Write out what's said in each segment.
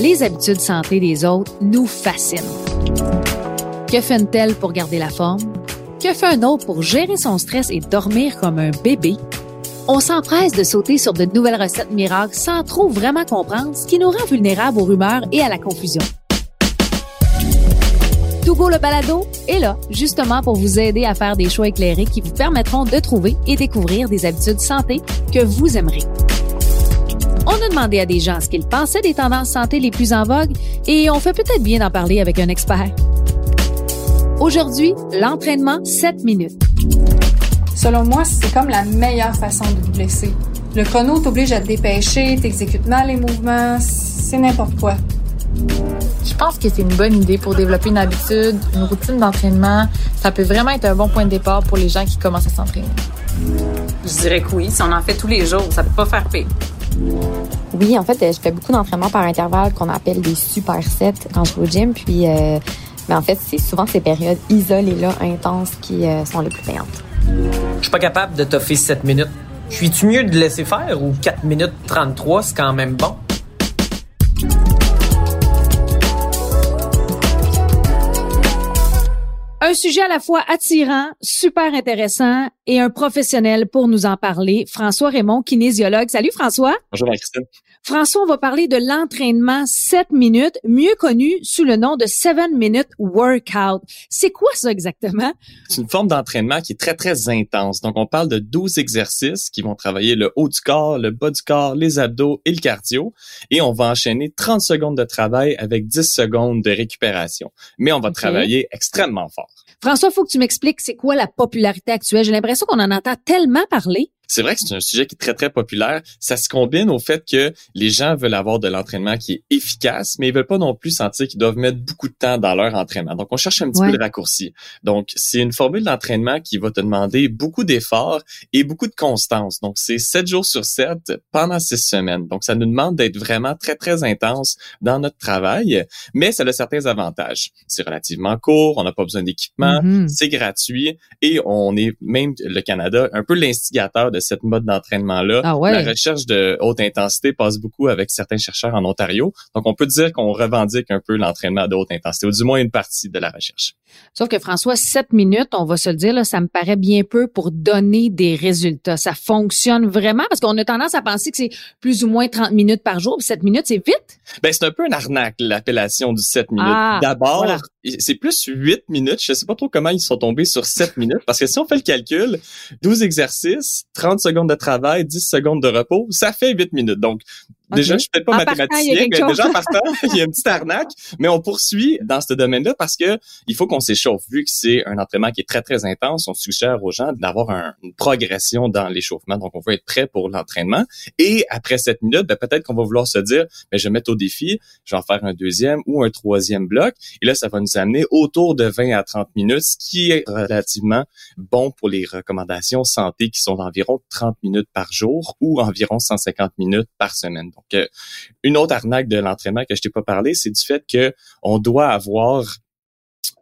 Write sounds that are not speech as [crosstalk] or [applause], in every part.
Les habitudes santé des autres nous fascinent. Que fait une telle pour garder la forme? Que fait un autre pour gérer son stress et dormir comme un bébé? On s'empresse de sauter sur de nouvelles recettes miracles sans trop vraiment comprendre ce qui nous rend vulnérables aux rumeurs et à la confusion. Togo le balado est là, justement pour vous aider à faire des choix éclairés qui vous permettront de trouver et découvrir des habitudes santé que vous aimerez. On a demandé à des gens ce qu'ils pensaient des tendances santé les plus en vogue et on fait peut-être bien d'en parler avec un expert. Aujourd'hui, l'entraînement 7 minutes. Selon moi, c'est comme la meilleure façon de vous blesser. Le chrono t'oblige à te dépêcher, t'exécutes mal les mouvements, c'est n'importe quoi. Je pense que c'est une bonne idée pour développer une habitude, une routine d'entraînement. Ça peut vraiment être un bon point de départ pour les gens qui commencent à s'entraîner. Je dirais que oui. Si on en fait tous les jours, ça peut pas faire pire. Oui, en fait, je fais beaucoup d'entraînements par intervalle qu'on appelle des super sets quand je vais au gym. Puis, euh, mais en fait, c'est souvent ces périodes isolées-là, intenses, qui euh, sont les plus payantes. Je suis pas capable de toffer 7 minutes. Suis-tu mieux de laisser faire ou 4 minutes 33, c'est quand même bon? Un sujet à la fois attirant, super intéressant et un professionnel pour nous en parler. François Raymond, kinésiologue. Salut François. Bonjour Marie-Christine. François, on va parler de l'entraînement 7 minutes, mieux connu sous le nom de 7 minute workout. C'est quoi ça exactement? C'est une forme d'entraînement qui est très, très intense. Donc, on parle de 12 exercices qui vont travailler le haut du corps, le bas du corps, les abdos et le cardio. Et on va enchaîner 30 secondes de travail avec 10 secondes de récupération. Mais on va travailler extrêmement fort. François, faut que tu m'expliques c'est quoi la popularité actuelle. J'ai l'impression qu'on en entend tellement parler. C'est vrai que c'est un sujet qui est très, très populaire. Ça se combine au fait que les gens veulent avoir de l'entraînement qui est efficace, mais ils veulent pas non plus sentir qu'ils doivent mettre beaucoup de temps dans leur entraînement. Donc, on cherche un petit peu le raccourci. Donc, c'est une formule d'entraînement qui va te demander beaucoup d'efforts et beaucoup de constance. Donc, c'est sept jours sur sept pendant six semaines. Donc, ça nous demande d'être vraiment très, très intense dans notre travail, mais ça a certains avantages. C'est relativement court, on n'a pas besoin d'équipement, mm-hmm. c'est gratuit et on est même le Canada un peu l'instigateur de cette mode d'entraînement-là. Ah La recherche de haute intensité passe beaucoup avec certains chercheurs en Ontario. Donc, on peut dire qu'on revendique un peu l'entraînement de haute intensité, ou du moins une partie de la recherche. Sauf que François, 7 minutes, on va se le dire, là, ça me paraît bien peu pour donner des résultats. Ça fonctionne vraiment? Parce qu'on a tendance à penser que c'est plus ou moins 30 minutes par jour. 7 minutes, c'est vite? Ben, c'est un peu une arnaque, l'appellation du 7 minutes. Ah, D'abord, c'est plus 8 minutes. Je sais pas trop comment ils sont tombés sur 7 [laughs] minutes parce que si on fait le calcul, 12 exercices, 30 secondes de travail, 10 secondes de repos, ça fait 8 minutes. Donc, Déjà, je suis peut-être pas mathématicien, mais déjà en partant, il y a [laughs] une petite arnaque. Mais on poursuit dans ce domaine-là parce que il faut qu'on s'échauffe. Vu que c'est un entraînement qui est très, très intense, on suggère aux gens d'avoir une progression dans l'échauffement. Donc, on veut être prêt pour l'entraînement. Et après cette minutes, ben, peut-être qu'on va vouloir se dire, mais ben, je vais mettre au défi, je vais en faire un deuxième ou un troisième bloc. Et là, ça va nous amener autour de 20 à 30 minutes, ce qui est relativement bon pour les recommandations santé qui sont d'environ 30 minutes par jour ou environ 150 minutes par semaine. Donc, euh, une autre arnaque de l'entraînement que je t'ai pas parlé, c'est du fait que on doit avoir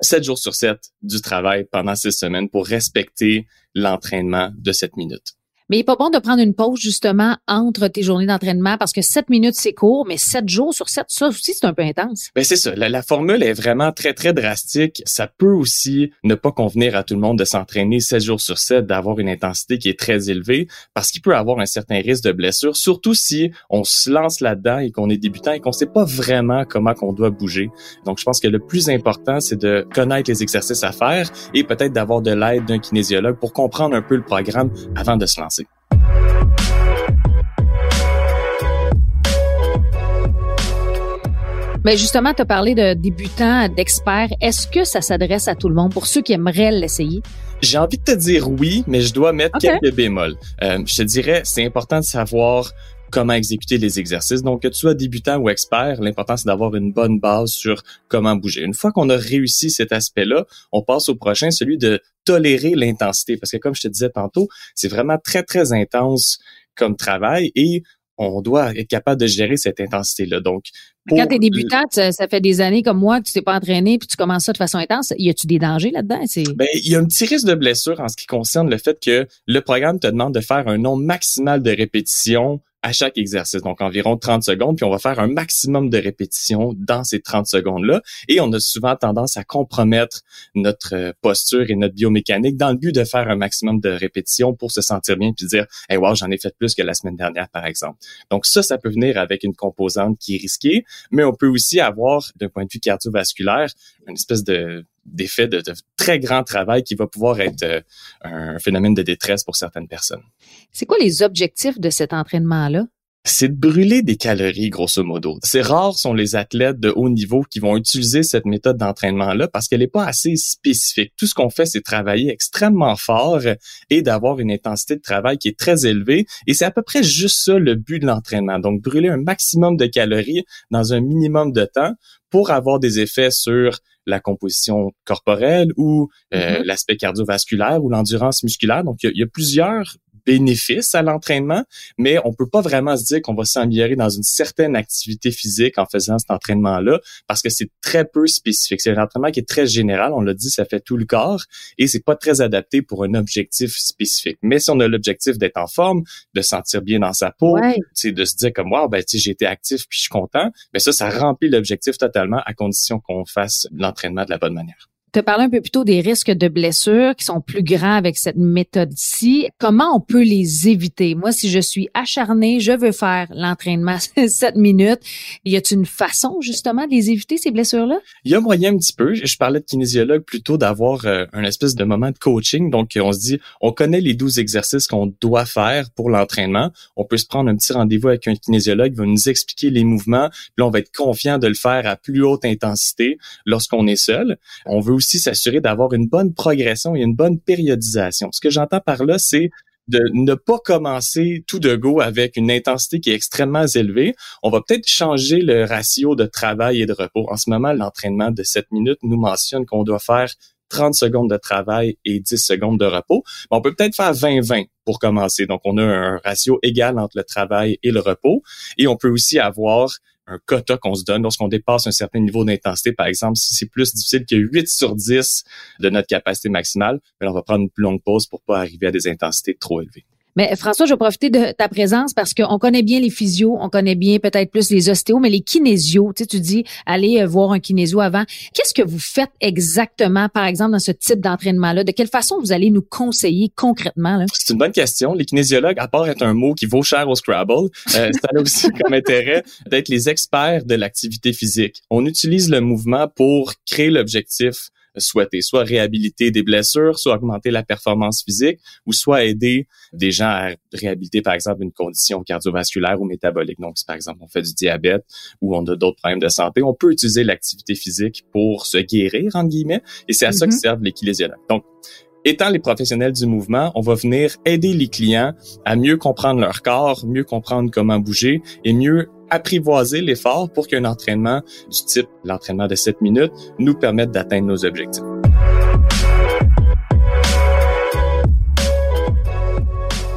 sept jours sur sept du travail pendant six semaines pour respecter l'entraînement de 7 minutes. Mais il n'est pas bon de prendre une pause justement entre tes journées d'entraînement parce que 7 minutes c'est court, mais 7 jours sur 7, ça aussi c'est un peu intense. Ben c'est ça. La, formule est vraiment très très drastique. Ça peut aussi ne pas convenir à tout le monde de s'entraîner 7 jours sur 7, d'avoir une intensité qui est très élevée parce qu'il peut avoir un certain risque de blessure, surtout si on se lance là-dedans et qu'on est débutant et qu'on sait pas vraiment comment qu'on doit bouger. Donc je pense que le plus important c'est de connaître les exercices à faire et peut-être d'avoir de l'aide d'un kinésiologue pour comprendre un peu le programme avant de se lancer. Mais justement, tu as parlé de débutants, d'experts. Est-ce que ça s'adresse à tout le monde? Pour ceux qui aimeraient l'essayer? J'ai envie de te dire oui, mais je dois mettre quelques bémols. Euh, je te dirais, c'est important de savoir comment exécuter les exercices. Donc, que tu sois débutant ou expert, l'important, c'est d'avoir une bonne base sur comment bouger. Une fois qu'on a réussi cet aspect-là, on passe au prochain, celui de tolérer l'intensité. Parce que comme je te disais tantôt, c'est vraiment très, très intense comme travail et on doit être capable de gérer cette intensité-là. Donc, quand tu es débutant, ça, fait des années comme moi que tu t'es pas entraîné puis tu commences ça de façon intense, y a-tu des dangers là-dedans? Ben, il y a un petit risque de blessure en ce qui concerne le fait que le programme te demande de faire un nombre maximal de répétitions à chaque exercice, donc environ 30 secondes, puis on va faire un maximum de répétitions dans ces 30 secondes-là, et on a souvent tendance à compromettre notre euh, posture et notre biomécanique dans le but de faire un maximum de répétitions pour se sentir bien puis dire hey wow j'en ai fait plus que la semaine dernière par exemple. Donc ça ça peut venir avec une composante qui est risquée mais on peut aussi avoir d'un point de vue cardiovasculaire une espèce de d'effet de, de, très grand travail qui va pouvoir être euh, un phénomène de détresse pour certaines personnes. C'est quoi les objectifs de cet entraînement-là? c'est de brûler des calories, grosso modo. C'est rare sont les athlètes de haut niveau qui vont utiliser cette méthode d'entraînement-là parce qu'elle n'est pas assez spécifique. Tout ce qu'on fait, c'est travailler extrêmement fort et d'avoir une intensité de travail qui est très élevée. Et c'est à peu près juste ça le but de l'entraînement. Donc, brûler un maximum de calories dans un minimum de temps pour avoir des effets sur la composition corporelle ou euh, mm-hmm. l'aspect cardiovasculaire ou l'endurance musculaire. Donc, il y, a plusieurs bénéfices à l'entraînement, mais on peut pas vraiment se dire qu'on va s'améliorer dans une certaine activité physique en faisant cet entraînement-là parce que c'est très peu spécifique. C'est un entraînement qui est très général. On l'a dit, ça fait tout le corps et c'est pas très adapté pour un objectif spécifique. Mais si on a l'objectif d'être en forme, de sentir bien dans sa peau, c'est de se dire comme wow, ben j'ai été actif puis je suis content, mais ça, ça remplit l'objectif totalement à condition qu'on fasse l'entraînement de la bonne manière. Tu as parlé un peu plus tôt des risques de blessures qui sont plus grands avec cette méthode-ci. Comment on peut les éviter? Moi, si je suis acharnée, je veux faire l'entraînement [laughs] 7 minutes, y a-t-il une façon justement de les éviter, ces blessures-là? Il y a moyen un petit peu. Je parlais de kinésiologue plutôt d'avoir euh, un espèce de moment de coaching. Donc, on se dit, on connaît les 12 exercices qu'on doit faire pour l'entraînement. On peut se prendre un petit rendez-vous avec un kinésiologue, il va nous expliquer les mouvements. Puis là, on va être confiant de le faire à plus haute intensité lorsqu'on est seul. On veut aussi s'assurer d'avoir une bonne progression et une bonne périodisation. Ce que j'entends par là, c'est de ne pas commencer tout de go avec une intensité qui est extrêmement élevée. On va peut-être changer le ratio de travail et de repos. En ce moment, l'entraînement de 7 minutes nous mentionne qu'on doit faire 30 secondes de travail et 10 secondes de repos. On peut peut-être faire 20-20 pour commencer. Donc, on a un ratio égal entre le travail et le repos. Et on peut aussi avoir un quota qu'on se donne lorsqu'on dépasse un certain niveau d'intensité. Par exemple, si c'est plus difficile que 8 sur 10 de notre capacité maximale, ben, on va prendre une plus longue pause pour pas arriver à des intensités trop élevées. Mais François, je vais profiter de ta présence parce qu'on connaît bien les physios, on connaît bien peut-être plus les ostéos, mais les kinésios, tu sais, tu dis aller euh, voir un kinésio avant. Qu'est-ce que vous faites exactement, par exemple, dans ce type d'entraînement-là? De quelle façon vous allez nous conseiller concrètement? C'est une bonne question. Les kinésiologues, à part être un mot qui vaut cher au Scrabble, euh, [laughs] ça a aussi comme intérêt d'être les experts de l'activité physique. On utilise le mouvement pour créer l'objectif soit réhabiliter des blessures, soit augmenter la performance physique, ou soit aider des gens à réhabiliter, par exemple, une condition cardiovasculaire ou métabolique. Donc, si par exemple on fait du diabète ou on a d'autres problèmes de santé, on peut utiliser l'activité physique pour se guérir, entre guillemets, et c'est à ça que mm-hmm. servent les kinésiologues. Donc, étant les professionnels du mouvement, on va venir aider les clients à mieux comprendre leur corps, mieux comprendre comment bouger et mieux apprivoiser l'effort pour qu'un entraînement du type l'entraînement de 7 minutes nous permette d'atteindre nos objectifs.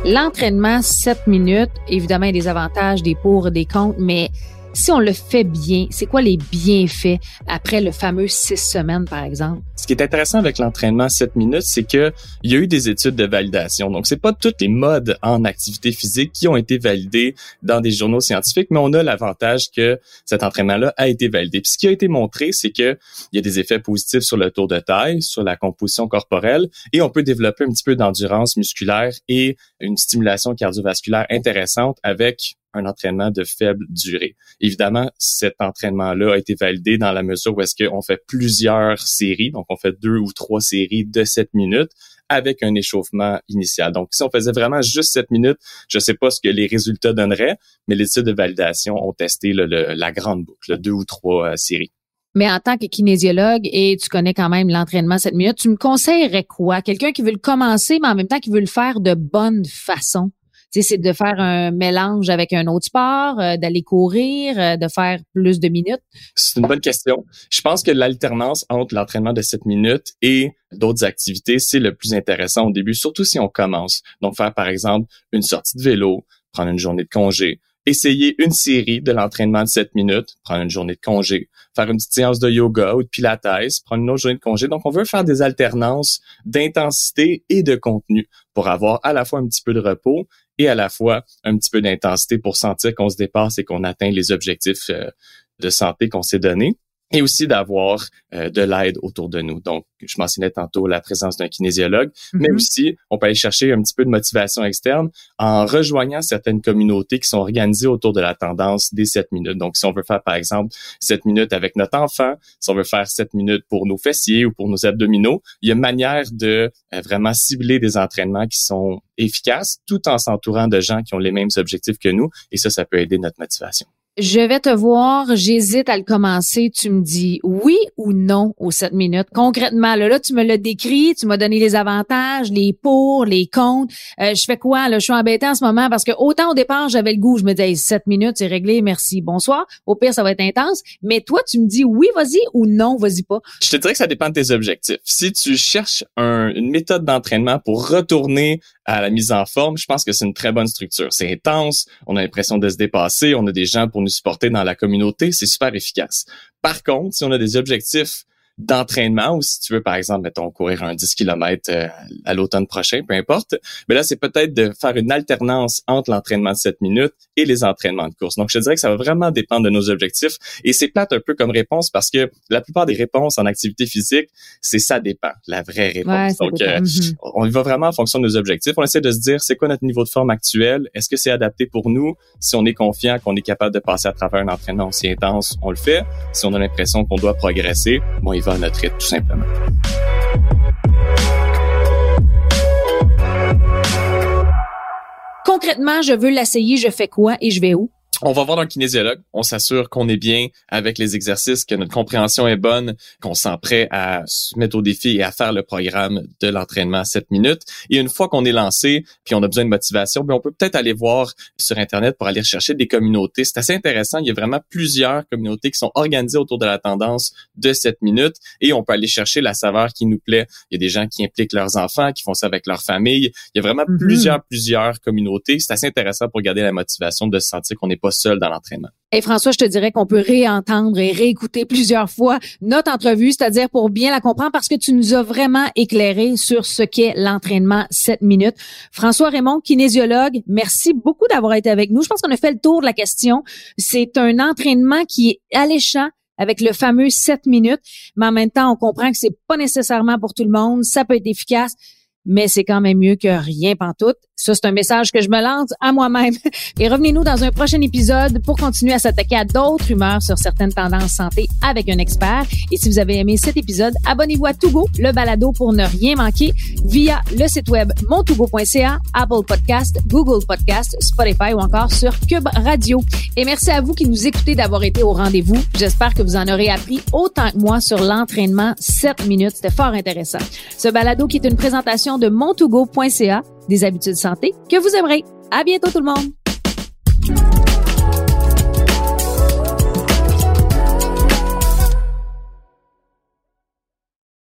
L'entraînement 7 minutes, évidemment, a des avantages, des pour, des contre, mais si on le fait bien, c'est quoi les bienfaits après le fameux six semaines, par exemple? Ce qui est intéressant avec l'entraînement 7 minutes, c'est que il y a eu des études de validation. Donc, c'est pas toutes les modes en activité physique qui ont été validés dans des journaux scientifiques, mais on a l'avantage que cet entraînement-là a été validé. Puis, ce qui a été montré, c'est que il y a des effets positifs sur le tour de taille, sur la composition corporelle, et on peut développer un petit peu d'endurance musculaire et une stimulation cardiovasculaire intéressante avec un entraînement de faible durée. Évidemment, cet entraînement-là a été validé dans la mesure où est-ce qu'on fait plusieurs séries, donc on fait deux ou trois séries de 7 minutes avec un échauffement initial. Donc, si on faisait vraiment juste 7 minutes, je ne sais pas ce que les résultats donneraient, mais les études de validation ont testé la grande boucle, deux ou trois euh, séries. Mais en tant que kinésiologue et tu connais quand même l'entraînement 7 minutes, tu me conseillerais quoi? Quelqu'un qui veut le commencer, mais en même temps qui veut le faire de bonne façon? C'est de faire un mélange avec un autre sport, euh, d'aller courir, euh, de faire plus de minutes? C'est une bonne question. Je pense que l'alternance entre l'entraînement de 7 minutes et d'autres activités, c'est le plus intéressant au début, surtout si on commence. Donc, faire par exemple une sortie de vélo, prendre une journée de congé, essayer une série de l'entraînement de 7 minutes, prendre une journée de congé, faire une petite séance de yoga ou de pilates, prendre une autre journée de congé. Donc, on veut faire des alternances d'intensité et de contenu pour avoir à la fois un petit peu de repos et à la fois un petit peu d'intensité pour sentir qu'on se dépasse et qu'on atteint les objectifs euh, de santé qu'on s'est donnés et aussi d'avoir euh, de l'aide autour de nous. Donc, je mentionnais tantôt la présence d'un kinésiologue, mais Mhm. aussi on peut aller chercher un petit peu de motivation externe en rejoignant certaines communautés qui sont organisées autour de la tendance des 7 minutes. Donc, si on veut faire, par exemple, 7 minutes avec notre enfant, si on veut faire 7 minutes pour nos fessiers ou pour nos abdominaux, il y a une manière de euh, vraiment cibler des entraînements qui sont efficaces tout en s'entourant de gens qui ont les mêmes objectifs que nous. Et ça, ça peut aider notre motivation. Je vais te voir, j'hésite à le commencer. Tu me dis oui ou non aux 7 minutes. Concrètement, là, là tu me l'as décrit, tu m'as donné les avantages, les pour, les contre. Euh, je fais quoi? Là? Je suis embêtée en ce moment parce que autant au départ, j'avais le goût. Je me disais, 7 minutes, c'est réglé, merci, bonsoir. Au pire, ça va être intense. Mais toi, tu me dis oui, vas-y ou non, vas-y pas. Je te dirais que ça dépend de tes objectifs. Si tu cherches un- une méthode d'entraînement pour retourner à la mise en forme, je pense que c'est une très bonne structure. C'est intense, on a l'impression de se dépasser, on a des gens pour nous supporter dans la communauté, c'est super efficace. Par contre, si on a des objectifs d'entraînement ou si tu veux, par exemple, mettons, courir un 10 km euh, à l'automne prochain, peu importe, mais là, c'est peut-être de faire une alternance entre l'entraînement de 7 minutes et les entraînements de course. Donc, je te dirais que ça va vraiment dépendre de nos objectifs et c'est plate un peu comme réponse parce que la plupart des réponses en activité physique, c'est ça dépend, la vraie réponse. ça Donc, euh, Mhm. on y va vraiment en fonction de nos objectifs. On essaie de se dire, c'est quoi notre niveau de forme actuel? Est-ce que c'est adapté pour nous? Si on est confiant qu'on est capable de passer à travers un entraînement aussi intense, on le fait. Si on a l'impression qu'on doit progresser, bon, il notre rythme, tout simplement. Concrètement, je veux l'essayer, je fais quoi et je vais où? On va voir un kinésiologue. On s'assure qu'on est bien avec les exercices, que notre compréhension est bonne, qu'on sent prêt à se mettre au défi et à faire le programme de l'entraînement à 7 minutes. Et une fois qu'on est lancé, puis on a besoin de motivation, bien, on peut peut-être aller voir sur Internet pour aller chercher des communautés. C'est assez intéressant. Il y a vraiment plusieurs communautés qui sont organisées autour de la tendance de 7 minutes et on peut aller chercher la saveur qui nous plaît. Il y a des gens qui impliquent leurs enfants, qui font ça avec leur famille. Il y a vraiment Mhm. plusieurs, plusieurs communautés. C'est assez intéressant pour garder la motivation de se sentir qu'on Et François, je te dirais qu'on peut réentendre et réécouter plusieurs fois notre entrevue, c'est-à-dire pour bien la comprendre parce que tu nous as vraiment éclairé sur ce qu'est l'entraînement 7 minutes. François Raymond, kinésiologue, merci beaucoup d'avoir été avec nous. Je pense qu'on a fait le tour de la question. C'est un entraînement qui est alléchant avec le fameux 7 minutes, mais en même temps, on comprend que c'est pas nécessairement pour tout le monde, ça peut être efficace, mais c'est quand même mieux que rien pantoute. Ça, c'est un message que je me lance à moi-même. [laughs] Et revenez-nous dans un prochain épisode pour continuer à s'attaquer à d'autres rumeurs sur certaines tendances santé avec un expert. Et si vous avez aimé cet épisode, abonnez-vous à Togo, le balado pour ne rien manquer via le site web montougo.ca, Apple Podcast, Google Podcast, Spotify ou encore sur Cube Radio. Et merci à vous qui nous écoutez d'avoir été au rendez-vous. J'espère que vous en aurez appris autant que moi sur l'entraînement 7 minutes. C'était fort intéressant. Ce balado qui est une présentation de montougo.ca, des habitudes santé que vous aimerez. À bientôt tout le monde!